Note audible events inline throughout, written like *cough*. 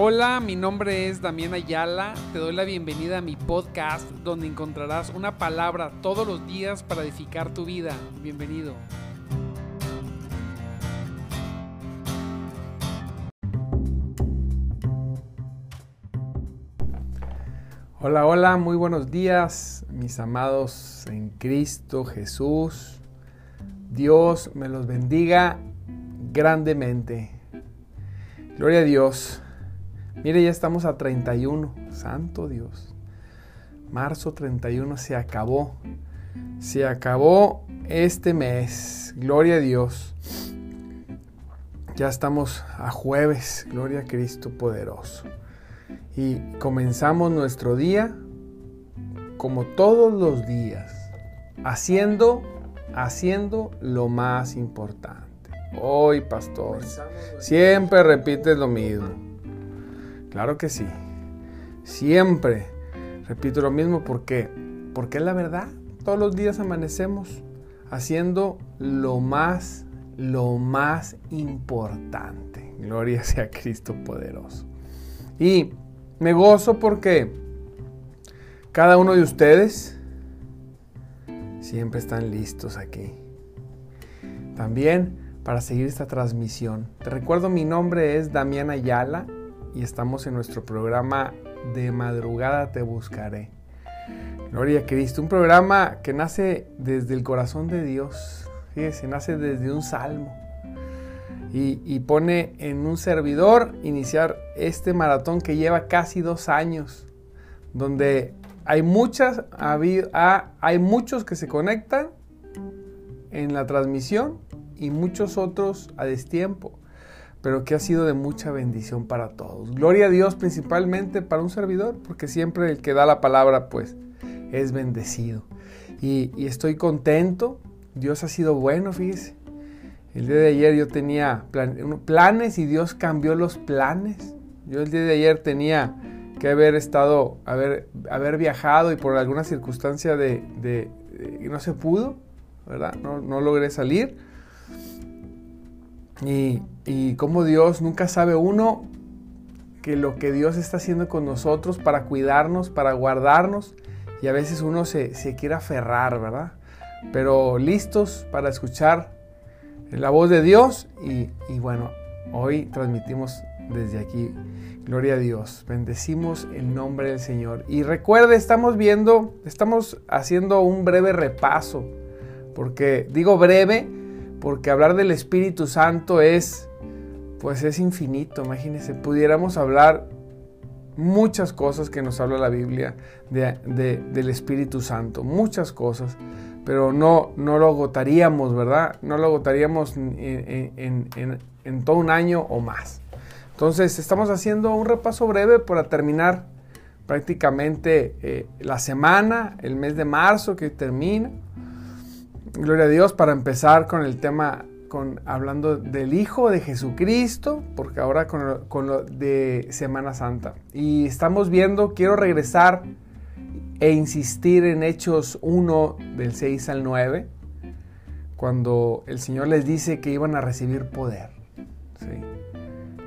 Hola, mi nombre es Damián Ayala. Te doy la bienvenida a mi podcast donde encontrarás una palabra todos los días para edificar tu vida. Bienvenido. Hola, hola, muy buenos días, mis amados en Cristo Jesús. Dios me los bendiga grandemente. Gloria a Dios. Mire, ya estamos a 31. Santo Dios. Marzo 31 se acabó. Se acabó este mes. Gloria a Dios. Ya estamos a jueves. Gloria a Cristo poderoso. Y comenzamos nuestro día como todos los días. Haciendo, haciendo lo más importante. Hoy, pastor, siempre repites lo mismo. Claro que sí. Siempre repito lo mismo porque porque es la verdad. Todos los días amanecemos haciendo lo más lo más importante. Gloria sea Cristo poderoso. Y me gozo porque cada uno de ustedes siempre están listos aquí. También para seguir esta transmisión. Te recuerdo mi nombre es Damián Ayala y estamos en nuestro programa De madrugada te buscaré. Gloria a Cristo, un programa que nace desde el corazón de Dios, fíjese, nace desde un salmo y, y pone en un servidor iniciar este maratón que lleva casi dos años, donde hay muchas, hay muchos que se conectan en la transmisión y muchos otros a destiempo pero que ha sido de mucha bendición para todos. Gloria a Dios principalmente para un servidor, porque siempre el que da la palabra, pues, es bendecido. Y, estoy contento, Dios ha sido bueno, fíjese. El día de ayer yo tenía planes y Dios cambió los planes. Yo el día de ayer tenía que haber estado, haber, haber viajado y por alguna circunstancia de, de, no se pudo, ¿verdad? No, no logré salir. Y, y cómo Dios nunca sabe uno que lo que Dios está haciendo con nosotros para cuidarnos, para guardarnos, y a veces uno se, quiere aferrar, ¿verdad? Pero listos para escuchar la voz de Dios y, y bueno, hoy transmitimos desde aquí. Gloria a Dios. Bendecimos el nombre del Señor. Y recuerde, estamos viendo, estamos haciendo un breve repaso, porque digo breve, porque hablar del Espíritu Santo es, pues es infinito, imagínense, pudiéramos hablar muchas cosas que nos habla la Biblia del Espíritu Santo, muchas cosas, pero no, no lo agotaríamos, ¿verdad? No lo agotaríamos en, todo un año o más. Entonces, estamos haciendo un repaso breve para terminar prácticamente eh, la semana, el mes de marzo que termina. Gloria a Dios para empezar con el tema, con, hablando del Hijo de Jesucristo, porque ahora con lo, de Semana Santa. Y estamos viendo, quiero regresar e insistir en Hechos 1 del 6 al 9, cuando el Señor les dice que iban a recibir poder.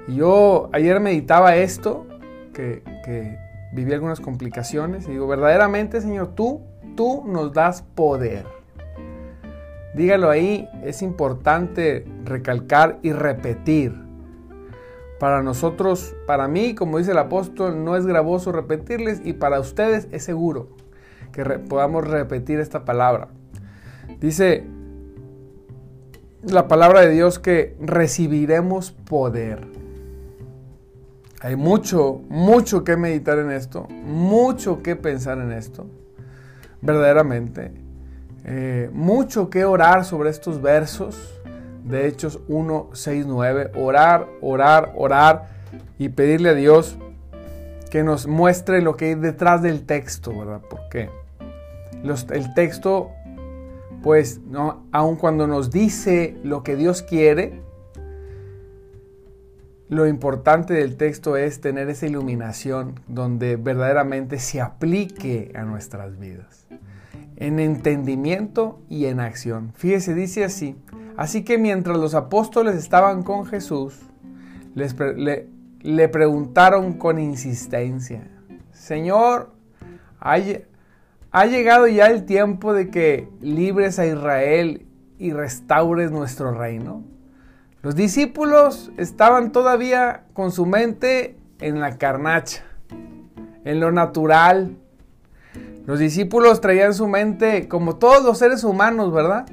Y yo ayer meditaba esto, que, que viví algunas complicaciones, y digo, verdaderamente Señor, tú, tú nos das poder Dígalo ahí, es importante recalcar y repetir. Para nosotros, para mí, como dice el apóstol, no es gravoso repetirles y para ustedes es seguro que podamos repetir esta palabra. Dice la palabra de Dios que recibiremos poder. Hay mucho, mucho que meditar en esto, mucho que pensar en esto, verdaderamente. Eh, mucho que orar sobre estos versos de Hechos 1, 6, 9. Orar, orar, orar y pedirle a Dios que nos muestre lo que hay detrás del texto, ¿verdad? Porque el texto, pues, ¿no? aun cuando nos dice lo que Dios quiere, lo importante del texto es tener esa iluminación donde verdaderamente se aplique a nuestras vidas en entendimiento y en acción. Fíjese, dice así. Así que mientras los apóstoles estaban con Jesús, les, le preguntaron con insistencia, Señor, ha, ha llegado ya el tiempo de que libres a Israel y restaures nuestro reino. Los discípulos estaban todavía con su mente en la carnacha, en lo natural. Los discípulos traían su mente como todos los seres humanos, ¿verdad?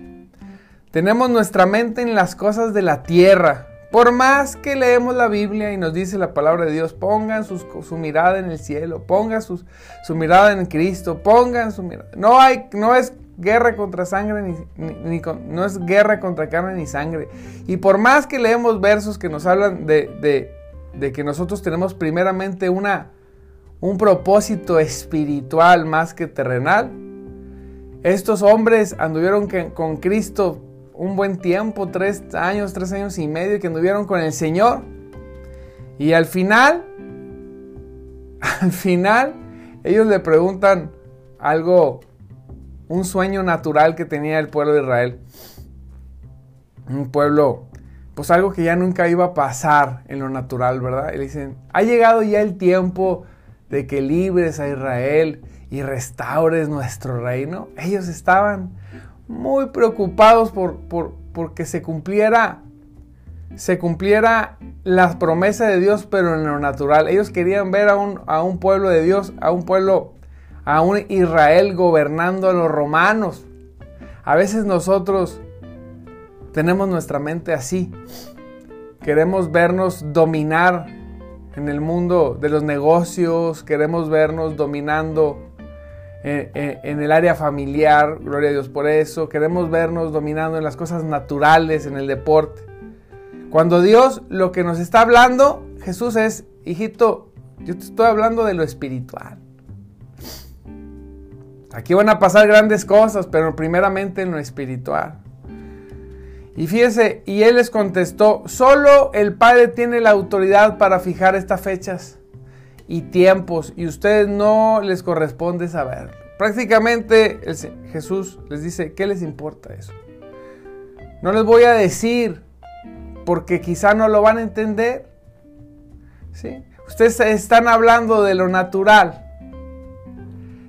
Tenemos nuestra mente en las cosas de la tierra. Por más que leemos la Biblia y nos dice la palabra de Dios, pongan su mirada en el cielo, pongan su mirada en Cristo, pongan su mirada. No, hay, no es guerra contra sangre, ni, no es guerra contra carne ni sangre. Y por más que leemos versos que nos hablan de, de, que nosotros tenemos primeramente una, un propósito espiritual más que terrenal, estos hombres anduvieron con Cristo un buen tiempo, tres años, tres años y medio que anduvieron con el Señor. Y al final, *laughs* al final, ellos le preguntan algo, un sueño natural que tenía el pueblo de Israel. Un pueblo, pues algo que ya nunca iba a pasar en lo natural, ¿verdad? Y le dicen, ha llegado ya el tiempo de que libres a Israel y restaures nuestro reino. Ellos estaban muy preocupados por, por, que se cumpliera, se cumpliera la promesa de Dios, pero en lo natural. Ellos querían ver a un, a un pueblo de Dios, a un pueblo, a un Israel gobernando a los romanos. A veces nosotros tenemos nuestra mente así. Queremos vernos dominar en el mundo de los negocios, queremos vernos dominando en, el área familiar, gloria a Dios por eso. Queremos vernos dominando en las cosas naturales, en el deporte. Cuando Dios lo que nos está hablando, Jesús es, hijito, yo te estoy hablando de lo espiritual. Aquí van a pasar grandes cosas, pero primeramente en lo espiritual. Y fíjese, y él les contestó, solo el Padre tiene la autoridad para fijar estas fechas y tiempos y ustedes no les corresponde saber. Prácticamente Jesús les dice, ¿qué les importa eso? No les voy a decir porque quizá no lo van a entender. ¿sí? Ustedes están hablando de lo natural.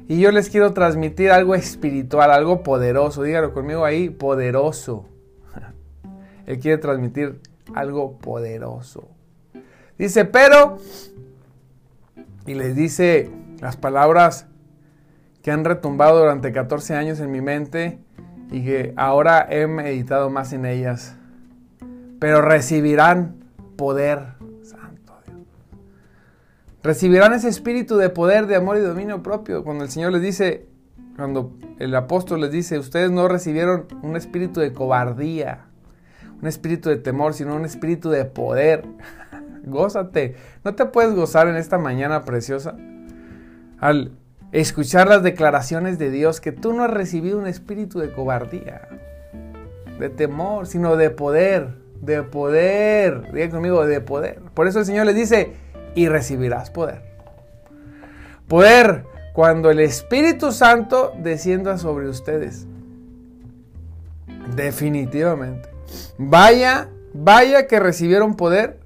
Y yo les quiero transmitir algo espiritual, algo poderoso. Dígalo conmigo ahí, poderoso. Él quiere transmitir algo poderoso. Dice, pero y les dice las palabras que han retumbado durante 14 años en mi mente y que ahora he meditado más en ellas. Pero recibirán poder, santo Dios. Recibirán ese espíritu de poder, de amor y dominio propio. Cuando el Señor les dice, cuando el apóstol les dice, ustedes no recibieron un espíritu de cobardía, un espíritu de temor, sino un espíritu de poder. *laughs* Gózate. ¿No te puedes gozar en esta mañana preciosa? Al escuchar las declaraciones de Dios que tú no has recibido un espíritu de cobardía, de temor, sino de poder, de poder. Diga conmigo, de poder. Por eso el Señor les dice, y recibirás poder. Poder cuando el Espíritu Santo descienda sobre ustedes. Definitivamente. Vaya, vaya que recibieron poder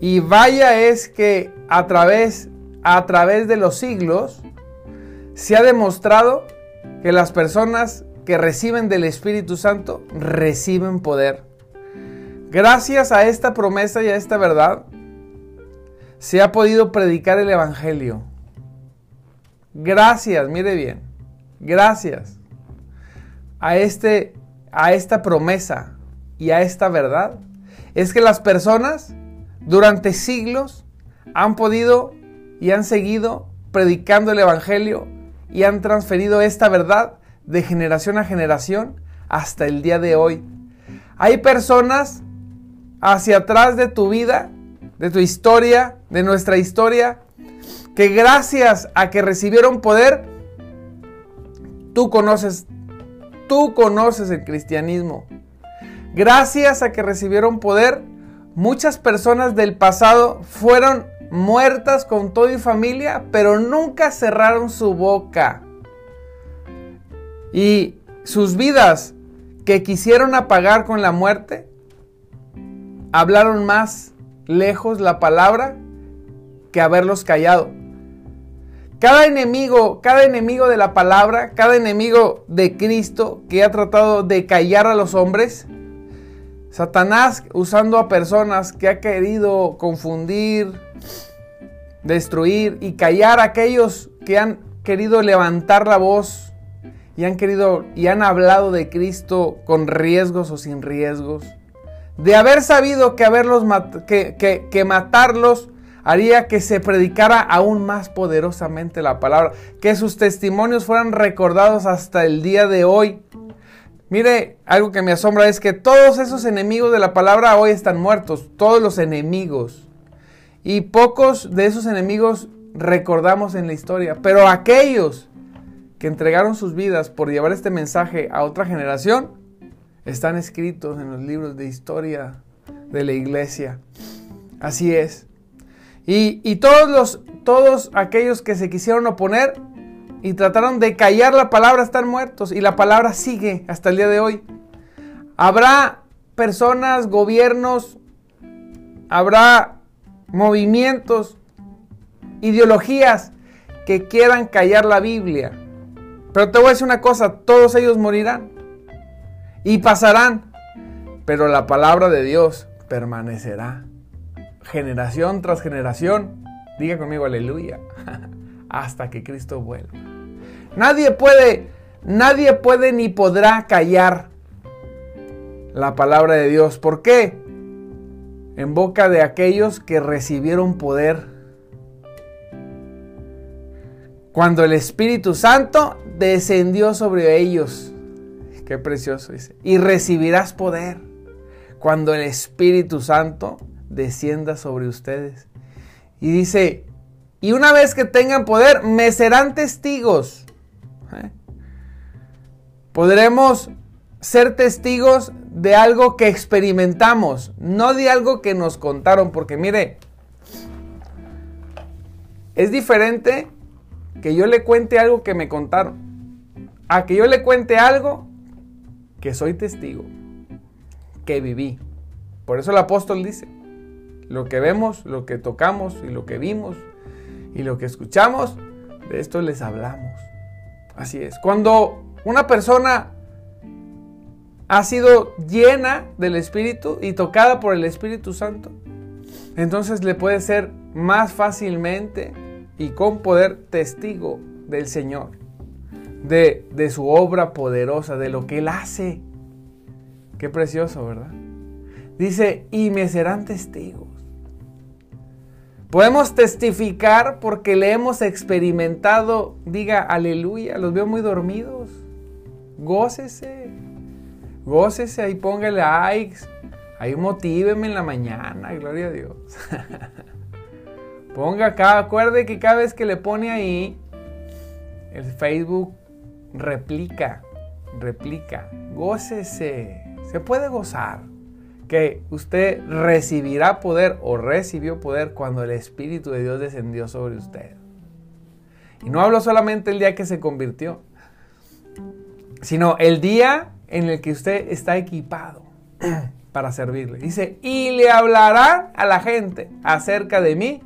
y vaya es que a través, a través de los siglos se ha demostrado que las personas que reciben del Espíritu Santo reciben poder. Gracias a esta promesa y a esta verdad, se ha podido predicar el Evangelio. Gracias, mire bien, gracias a, este, a esta promesa y a esta verdad, es que las personas durante siglos han podido y han seguido predicando el Evangelio y han transferido esta verdad de generación a generación hasta el día de hoy. Hay personas hacia atrás de tu vida, de tu historia, de nuestra historia, que gracias a que recibieron poder, tú conoces, tú conoces el cristianismo. Gracias a que recibieron poder, Muchas personas del pasado fueron muertas con todo y familia, pero nunca cerraron su boca. Y sus vidas que quisieron apagar con la muerte, hablaron más lejos la palabra que haberlos callado. Cada enemigo, cada enemigo de la palabra, cada enemigo de Cristo que ha tratado de callar a los hombres, Satanás usando a personas que ha querido confundir, destruir y callar a aquellos que han querido levantar la voz y han querido y han hablado de Cristo con riesgos o sin riesgos. De haber sabido que, haberlos que, que matarlos haría que se predicara aún más poderosamente la palabra, que sus testimonios fueran recordados hasta el día de hoy. Mire, algo que me asombra es que todos esos enemigos de la palabra hoy están muertos, todos los enemigos. Y pocos de esos enemigos recordamos en la historia, pero aquellos que entregaron sus vidas por llevar este mensaje a otra generación, están escritos en los libros de historia de la iglesia. Así es. Y, todos, los, todos aquellos que se quisieron oponer y trataron de callar la palabra están muertos y la palabra sigue hasta el día de hoy. Habrá personas, gobiernos, habrá movimientos, ideologías que quieran callar la Biblia. Pero te voy a decir una cosa, todos ellos morirán y pasarán, pero la palabra de Dios permanecerá generación tras generación. Diga conmigo aleluya. *laughs* Hasta que Cristo vuelva. Nadie puede, nadie puede ni podrá callar la palabra de Dios. ¿Por qué? En boca de aquellos que recibieron poder. Cuando el Espíritu Santo descendió sobre ellos. Qué precioso dice. Y recibirás poder. Cuando el Espíritu Santo descienda sobre ustedes. Y dice, y una vez que tengan poder, me serán testigos. ¿Eh? Podremos ser testigos de algo que experimentamos, no de algo que nos contaron, porque mire, es diferente que yo le cuente algo que me contaron, a que yo le cuente algo que soy testigo, que viví. Por eso el apóstol dice, lo que vemos, lo que tocamos y lo que vimos y lo que escuchamos, de esto les hablamos. Así es. Cuando una persona ha sido llena del Espíritu y tocada por el Espíritu Santo, entonces le puede ser más fácilmente y con poder testigo del Señor, de, su obra poderosa, de lo que Él hace. Qué precioso, ¿verdad? Dice, y me serán testigos. Podemos testificar porque le hemos experimentado. Diga aleluya, los veo muy dormidos. Gócese. Gócese, ahí póngale likes. Ahí motíveme en la mañana, gloria a Dios. *laughs* Ponga acá, acuerde que cada vez que le pone ahí, el Facebook replica, replica. Gócese, se puede gozar que usted recibirá poder o recibió poder cuando el Espíritu de Dios descendió sobre usted. Y no hablo solamente el día que se convirtió, sino el día en el que usted está equipado *clears throat* para servirle. Dice, y le hablará a la gente acerca de mí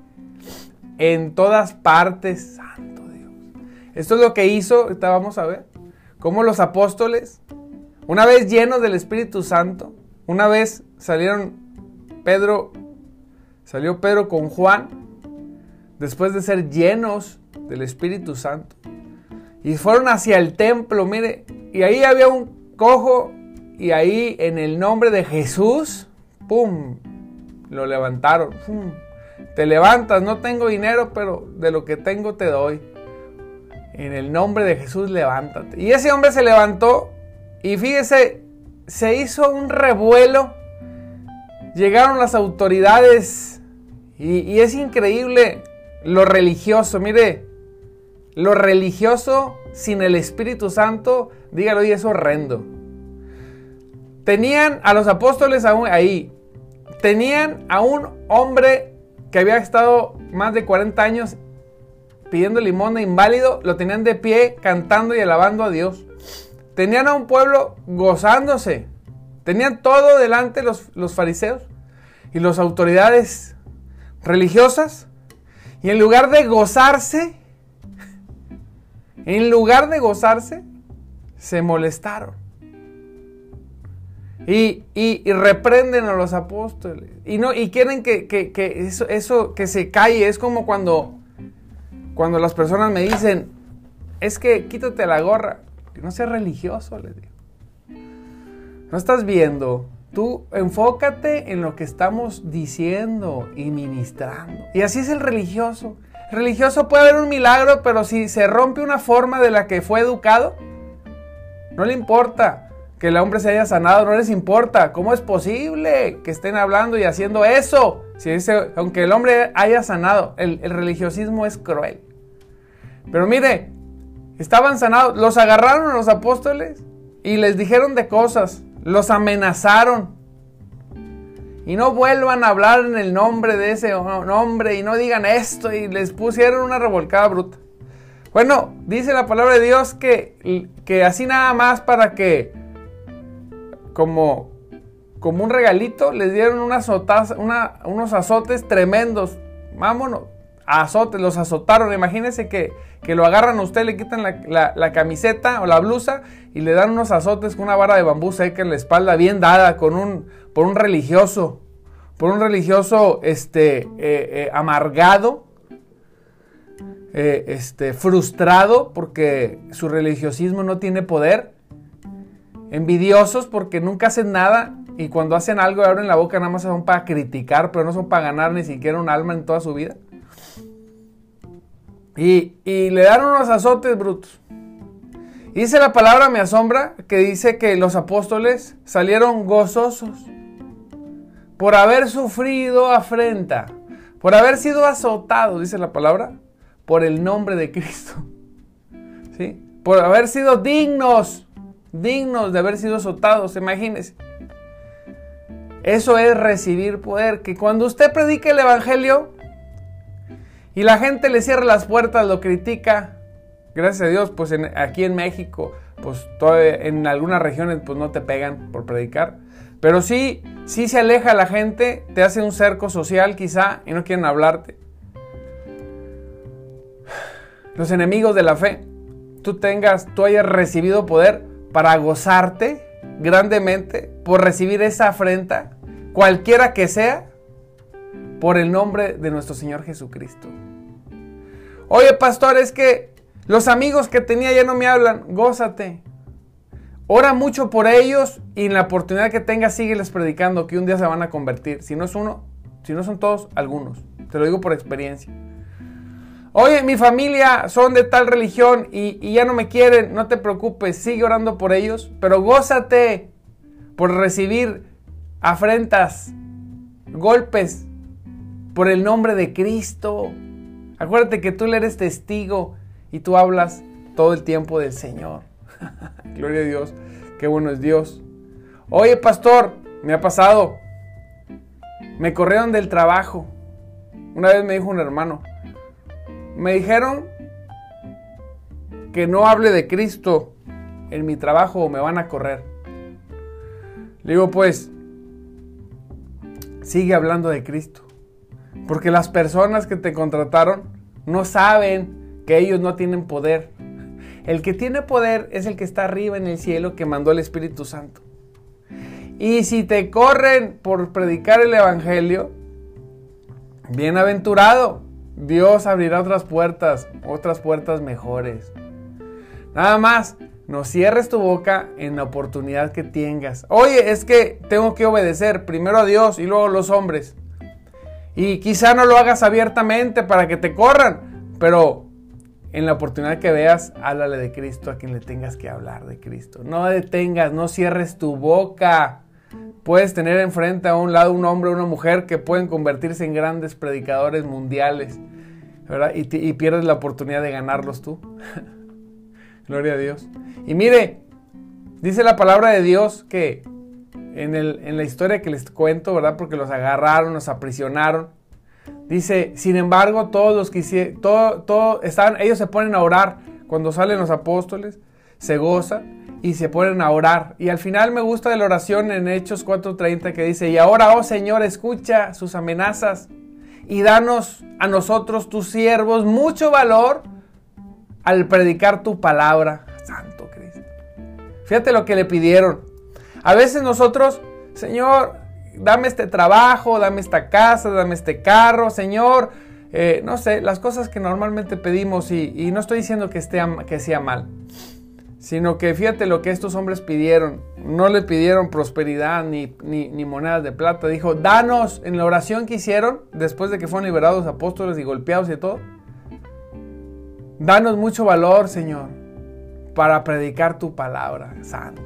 en todas partes, santo Dios. Esto es lo que hizo, ahorita vamos a ver, cómo los apóstoles, una vez llenos del Espíritu Santo, una vez salieron Pedro, salió Pedro con Juan, después de ser llenos del Espíritu Santo, y fueron hacia el templo, mire, y ahí había un cojo, y ahí en el nombre de Jesús, ¡pum! Lo levantaron, ¡pum! Te levantas, no tengo dinero, pero de lo que tengo te doy. En el nombre de Jesús, levántate. Y ese hombre se levantó y fíjese, se hizo un revuelo, llegaron las autoridades y, es increíble lo religioso, mire, lo religioso sin el Espíritu Santo, dígalo y es horrendo. Tenían a los apóstoles ahí, tenían a un hombre que había estado más de 40 años pidiendo limón inválido, lo tenían de pie cantando y alabando a Dios. Tenían a un pueblo gozándose. Tenían todo delante los, los fariseos. y las autoridades religiosas, y en lugar de gozarse, en lugar de gozarse, se molestaron. Y, reprenden a los apóstoles. Y, no, y quieren que, eso, eso, que se calle. Es como cuando, cuando las personas me dicen, es que quítate la gorra. No seas religioso, les digo. No estás viendo. Tú enfócate en lo que estamos diciendo y ministrando. Y así es el religioso. El religioso puede haber un milagro, pero si se rompe una forma de la que fue educado, no le importa que el hombre se haya sanado, no les importa. ¿Cómo es posible que estén hablando y haciendo eso? Si dice, aunque el hombre haya sanado, el religiosismo es cruel. Pero mire, estaban sanados, los agarraron a los apóstoles y les dijeron de cosas, los amenazaron. Y no vuelvan a hablar en el nombre de ese nombre y no digan esto y les pusieron una revolcada bruta. Bueno, dice la palabra de Dios que, que así nada más para que, como, como un regalito, les dieron unas unos azotes tremendos. Vámonos, azotes, los azotaron. Imagínense que, lo agarran a usted, le quitan la, camiseta o la blusa y le dan unos azotes con una vara de bambú seca en la espalda, bien dada, con un, por un religioso, por un religioso este, eh, eh, amargado eh, este, frustrado porque su religiosismo no tiene poder, envidiosos porque nunca hacen nada y cuando hacen algo abren la boca nada más son para criticar, pero no son para ganar ni siquiera un alma en toda su vida. Y, le dan unos azotes brutos. Dice la palabra, me asombra, que dice que los apóstoles salieron gozosos por haber sufrido afrenta, por haber sido azotados, dice la palabra, por el nombre de Cristo. *laughs* ¿Sí? Por haber sido dignos, dignos de haber sido azotados, imagínense. Eso es recibir poder, que cuando usted predica el Evangelio y la gente le cierra las puertas, lo critica, gracias a Dios, pues aquí en México, pues en algunas regiones pues no te pegan por predicar, pero sí, sí se aleja la gente, te hace un cerco social quizá y no quieren hablarte. Los enemigos de la fe, tú tengas, tú hayas recibido poder para gozarte grandemente por recibir esa afrenta, cualquiera que sea, por el nombre de nuestro Señor Jesucristo. Oye, pastor, es que los amigos que tenía ya no me hablan, gózate. Ora mucho por ellos y en la oportunidad que tengas sígueles predicando que un día se van a convertir. Si no es uno, si no son todos, algunos. Te lo digo por experiencia. Oye, mi familia son de tal religión y, ya no me quieren, no te preocupes, sigue orando por ellos, pero gózate por recibir afrentas, golpes por el nombre de Cristo. Acuérdate que tú le eres testigo y tú hablas todo el tiempo del Señor. *laughs* Gloria a Dios, qué bueno es Dios. Oye, pastor, me ha pasado. Me corrieron del trabajo. Una vez me dijo un hermano, me dijeron que no hable de Cristo en mi trabajo o me van a correr. Le digo, pues, sigue hablando de Cristo. Porque las personas que te contrataron no saben que ellos no tienen poder. El que tiene poder es el que está arriba en el cielo que mandó el Espíritu Santo. Y si te corren por predicar el Evangelio, bienaventurado. Dios abrirá otras puertas, otras puertas mejores. Nada más, no cierres tu boca en la oportunidad que tengas. Oye, es que tengo que obedecer primero a Dios y luego a los hombres. Y quizá no lo hagas abiertamente para que te corran, pero en la oportunidad que veas, háblale de Cristo a quien le tengas que hablar de Cristo. No detengas, no cierres tu boca. Puedes tener enfrente a un lado un hombre o una mujer que pueden convertirse en grandes predicadores mundiales, ¿verdad? Y, pierdes la oportunidad de ganarlos tú. *laughs* Gloria a Dios. Y mire, dice la palabra de Dios que en, en, la historia que les cuento, ¿verdad? Porque los agarraron, los aprisionaron. Dice, sin embargo, todos los que todo, todo, están, ellos se ponen a orar cuando salen los apóstoles, se gozan y se ponen a orar. Y al final me gusta de la oración en Hechos 4:30 que dice, y ahora, oh Señor, escucha sus amenazas y danos a nosotros, tus siervos, mucho valor al predicar tu palabra. Santo Cristo. Fíjate lo que le pidieron. A veces nosotros, Señor, dame este trabajo, dame esta casa, dame este carro, Señor. Eh, no sé, las cosas que normalmente pedimos y, no estoy diciendo que, esté, que sea mal, sino que fíjate lo que estos hombres pidieron. No le pidieron prosperidad ni, ni, monedas de plata. Dijo, danos en la oración que hicieron después de que fueron liberados apóstoles y golpeados y todo. Danos mucho valor, Señor, para predicar tu palabra, Santo.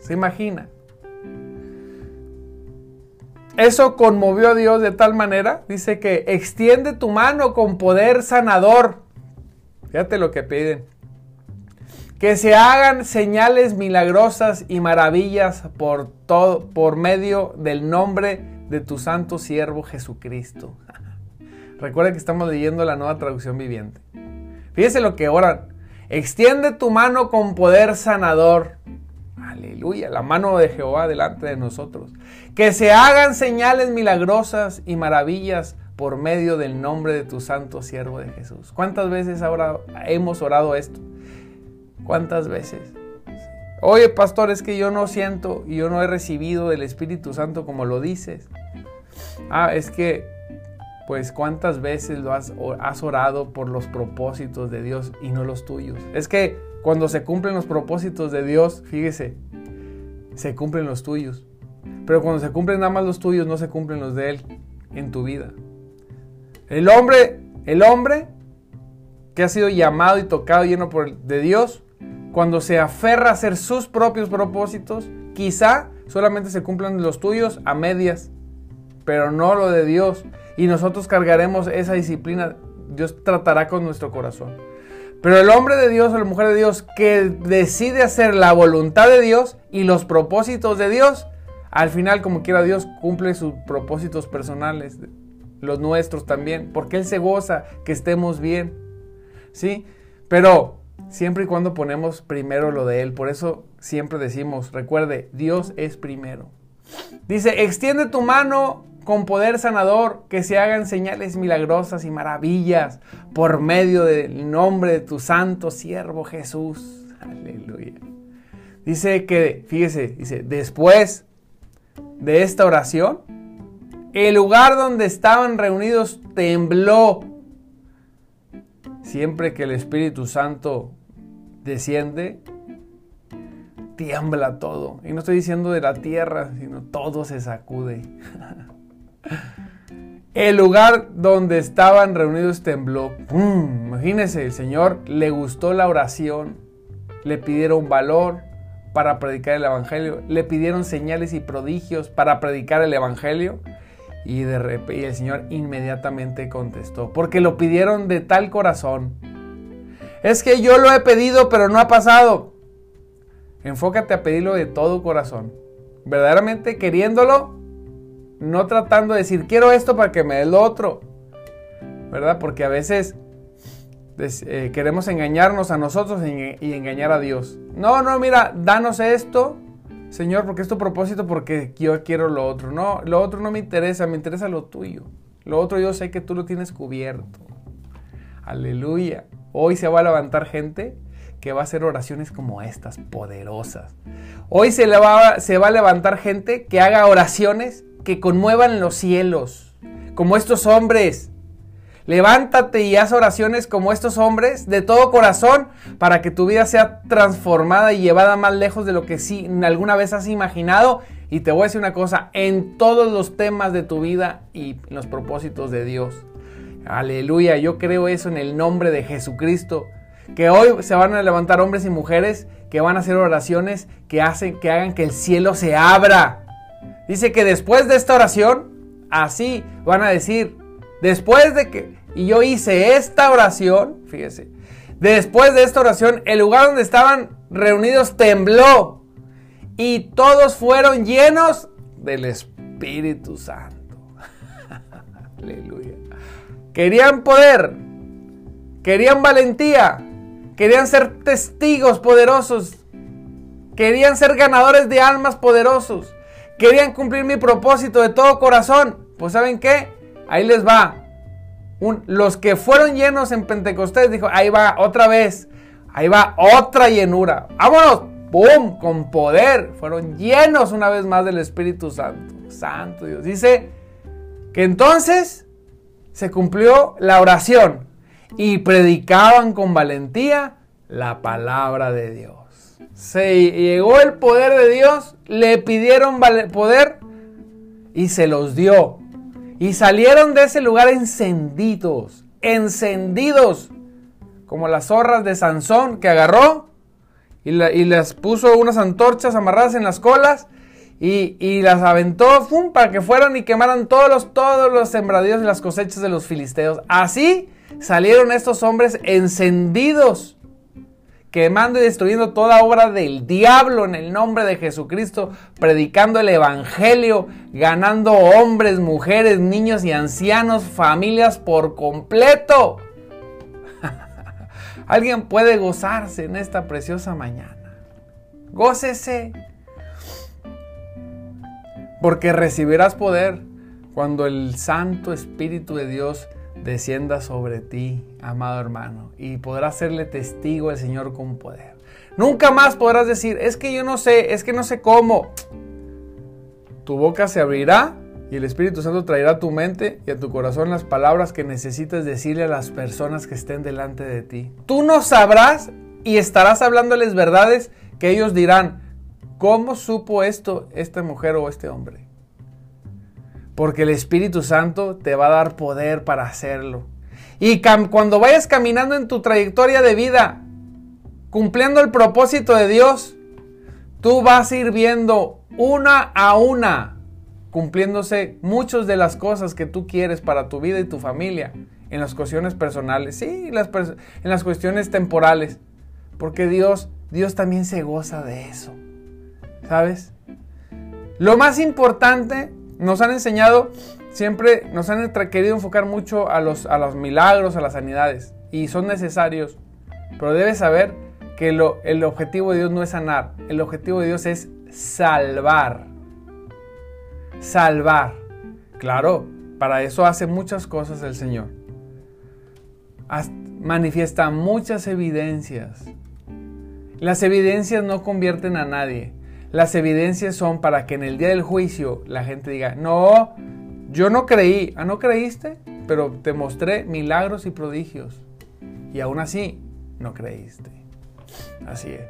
¿Se imagina? Eso conmovió a Dios de tal manera, dice que extiende tu mano con poder sanador. Fíjate lo que piden. Que se hagan señales milagrosas y maravillas por todo por medio del nombre de tu santo siervo Jesucristo. *laughs* Recuerda que estamos leyendo la nueva traducción viviente. Fíjese lo que oran. Extiende tu mano con poder sanador. Aleluya, la mano de Jehová delante de nosotros. Que se hagan señales milagrosas y maravillas por medio del nombre de tu santo siervo de Jesús. ¿Cuántas veces ahora hemos orado esto? ¿Cuántas veces? Oye, pastor, es que yo no siento y yo no he recibido del Espíritu Santo como lo dices. Ah, es que, pues, ¿cuántas veces lo has, has orado por los propósitos de Dios y no los tuyos? Es que cuando se cumplen los propósitos de Dios, fíjese, se cumplen los tuyos. Pero cuando se cumplen nada más los tuyos, no se cumplen los de Él en tu vida. El hombre, el hombre que ha sido llamado y tocado lleno por, de Dios, cuando se aferra a hacer sus propios propósitos, quizá solamente se cumplan los tuyos a medias, pero no lo de Dios. Y nosotros cargaremos esa disciplina. Dios tratará con nuestro corazón. Pero el hombre de Dios o la mujer de Dios que decide hacer la voluntad de Dios y los propósitos de Dios, al final, como quiera Dios, cumple sus propósitos personales, los nuestros también, porque Él se goza que estemos bien. ¿Sí? Pero siempre y cuando ponemos primero lo de Él. Por eso siempre decimos, recuerde, Dios es primero. Dice, extiende tu mano con poder sanador, que se hagan señales milagrosas y maravillas por medio del nombre de tu santo siervo Jesús. Aleluya. Dice que, fíjese, dice, después de esta oración, el lugar donde estaban reunidos tembló. Siempre que el Espíritu Santo desciende, tiembla todo. Y no estoy diciendo de la tierra, sino todo se sacude. *laughs* El lugar donde estaban reunidos tembló. ¡Pum! Imagínense, el Señor le gustó la oración, le pidieron valor para predicar el Evangelio, le pidieron señales y prodigios para predicar el Evangelio y, de y el Señor inmediatamente contestó, porque lo pidieron de tal corazón. Es que yo lo he pedido, pero no ha pasado. Enfócate a pedirlo de todo corazón. Verdaderamente queriéndolo, no tratando de decir, quiero esto para que me dé lo otro. ¿Verdad? Porque a veces eh, queremos engañarnos a nosotros y, engañar a Dios. No, no, mira, danos esto, Señor, porque es tu propósito, porque yo quiero lo otro. No, lo otro no me interesa, me interesa lo tuyo. Lo otro yo sé que tú lo tienes cubierto. Aleluya. Hoy se va a levantar gente que va a hacer oraciones como estas, poderosas. Hoy se, va a levantar gente que haga oraciones que conmuevan los cielos, como estos hombres. Levántate y haz oraciones como estos hombres de todo corazón para que tu vida sea transformada y llevada más lejos de lo que sí alguna vez has imaginado. Y te voy a decir una cosa, en todos los temas de tu vida y los propósitos de Dios. Aleluya, yo creo eso en el nombre de Jesucristo. Que hoy se van a levantar hombres y mujeres que van a hacer oraciones que hacen que hagan que el cielo se abra Dice que después de esta oración, así van a decir, después de que, y yo hice esta oración, fíjese, después de esta oración, el lugar donde estaban reunidos tembló y todos fueron llenos del Espíritu Santo. *laughs* Aleluya. Querían poder, querían valentía, querían ser testigos poderosos Querían ser ganadores de almas poderosos. Querían cumplir mi propósito de todo corazón. Pues ¿saben qué? Ahí les va. los que fueron llenos en Pentecostés, dijo, ahí va otra vez. Ahí va otra llenura. Vámonos. ¡Pum! Con poder. Fueron llenos una vez más del Espíritu Santo. Santo Dios. Dice que entonces se cumplió la oración y predicaban con valentía la palabra de Dios. Se llegó el poder de Dios, le pidieron poder y se los dio. Y salieron de ese lugar encendidos, encendidos, como las zorras de Sansón que agarró y, les puso unas antorchas amarradas en las colas y, las aventó para que fueran y quemaran todos los, todos los sembradíos y las cosechas de los filisteos. Así salieron estos hombres encendidos, quemando y destruyendo toda obra del diablo en el nombre de Jesucristo, predicando el Evangelio, ganando hombres, mujeres, niños y ancianos, familias por completo. *laughs* Alguien puede gozarse en esta preciosa mañana. Gócese. Porque recibirás poder cuando el Santo Espíritu de Dios descienda sobre ti, amado hermano, y podrás serle testigo al Señor con poder. Nunca más podrás decir, es que yo no sé, es que no sé cómo. Tu boca se abrirá y el Espíritu Santo traerá a tu mente y a tu corazón las palabras que necesitas decirle a las personas que estén delante de ti. Tú no sabrás y estarás hablándoles verdades que ellos dirán, ¿cómo supo esto esta mujer o este hombre? Porque el Espíritu Santo te va a dar poder para hacerlo. Y cuando vayas caminando en tu trayectoria de vida, cumpliendo el propósito de Dios, tú vas a ir viendo una a una cumpliéndose muchas de las cosas que tú quieres para tu vida y tu familia, en las cuestiones personales, sí, en las, cuestiones temporales, porque Dios, Dios también se goza de eso, ¿sabes? Lo más importante, nos han enseñado, siempre nos han querido enfocar mucho a los, a los milagros, a las sanidades, y son necesarios, pero debes saber que el objetivo de Dios no es sanar, el objetivo de Dios es salvar salvar. Claro, para eso hace muchas cosas el Señor. Manifiesta muchas evidencias. Las evidencias no convierten a nadie. Las evidencias son para que en el día del juicio la gente diga, no, yo no creí. Ah, no creíste, pero te mostré milagros y prodigios. Y aún así, no creíste. Así es.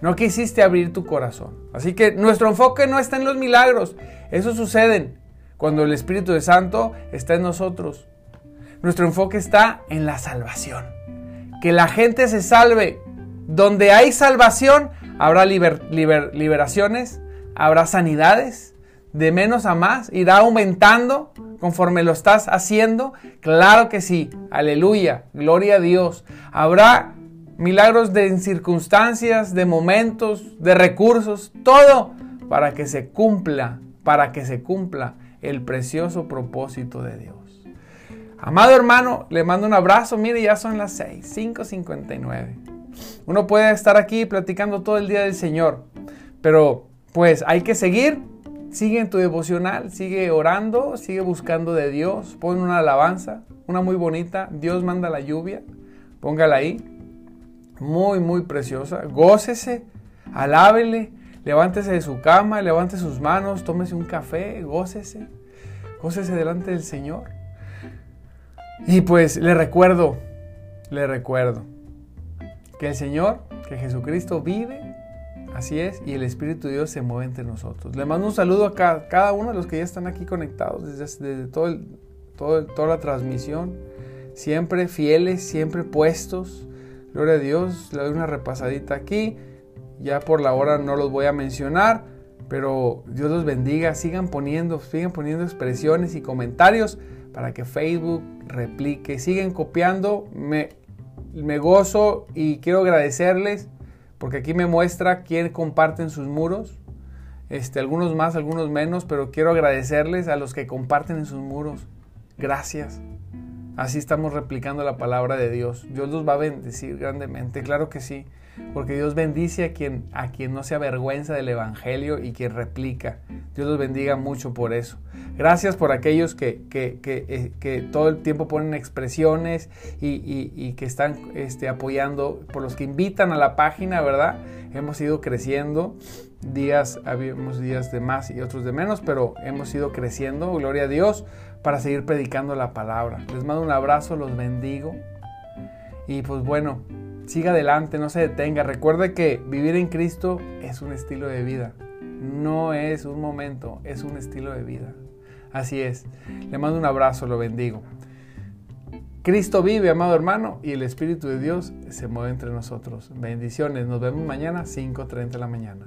No quisiste abrir tu corazón. Así que nuestro enfoque no está en los milagros. Eso sucede cuando el Espíritu de Santo está en nosotros. Nuestro enfoque está en la salvación. Que la gente se salve. Donde hay salvación, habrá liberaciones, habrá sanidades. De menos a más, irá aumentando conforme lo estás haciendo. Claro que sí. Aleluya. Gloria a Dios. Habrá milagros de circunstancias, de momentos, de recursos, todo para que se cumpla, para que se cumpla el precioso propósito de Dios. Amado hermano, le mando un abrazo. Mire, ya son las 6, 5.59. Uno puede estar aquí platicando todo el día del Señor, pero pues hay que seguir. Sigue en tu devocional, sigue orando, sigue buscando de Dios. Pon una alabanza, una muy bonita. Dios manda la lluvia, póngala ahí muy, muy preciosa. Gócese, alábele, levántese de su cama, levante sus manos, tómese un café, gócese, gócese delante del Señor. Y pues le recuerdo, le recuerdo que el Señor, que Jesucristo vive, así es, y el Espíritu de Dios se mueve entre nosotros. Le mando un saludo a cada, uno de los que ya están aquí conectados desde, todo todo toda la transmisión, siempre fieles, siempre puestos Gloria a Dios, le doy una repasadita aquí. Ya por la hora no los voy a mencionar, pero Dios los bendiga. Sigan poniendo, sigan poniendo expresiones y comentarios para que Facebook replique. Siguen copiando. Me, me gozo y quiero agradecerles porque aquí me muestra quién comparten sus muros. Este, algunos más, algunos menos, pero quiero agradecerles a los que comparten en sus muros. Gracias. Así estamos replicando la palabra de Dios. Dios los va a bendecir grandemente, claro que sí, porque Dios bendice a quien, a quien no se avergüenza del Evangelio y quien replica. Dios los bendiga mucho por eso. Gracias por aquellos que, que, que, eh, todo el tiempo ponen expresiones y, y, que están este, apoyando, por los que invitan a la página, ¿verdad? Hemos ido creciendo días, habíamos días de más y otros de menos, pero hemos ido creciendo, gloria a Dios, para seguir predicando la palabra. Les mando un abrazo, los bendigo. Y pues bueno, siga adelante, no se detenga. Recuerde que vivir en Cristo es un estilo de vida. No es un momento, es un estilo de vida. Así es. Le mando un abrazo, lo bendigo. Cristo vive, amado hermano, y el Espíritu de Dios se mueve entre nosotros. Bendiciones. Nos vemos mañana, 5.30 de la mañana.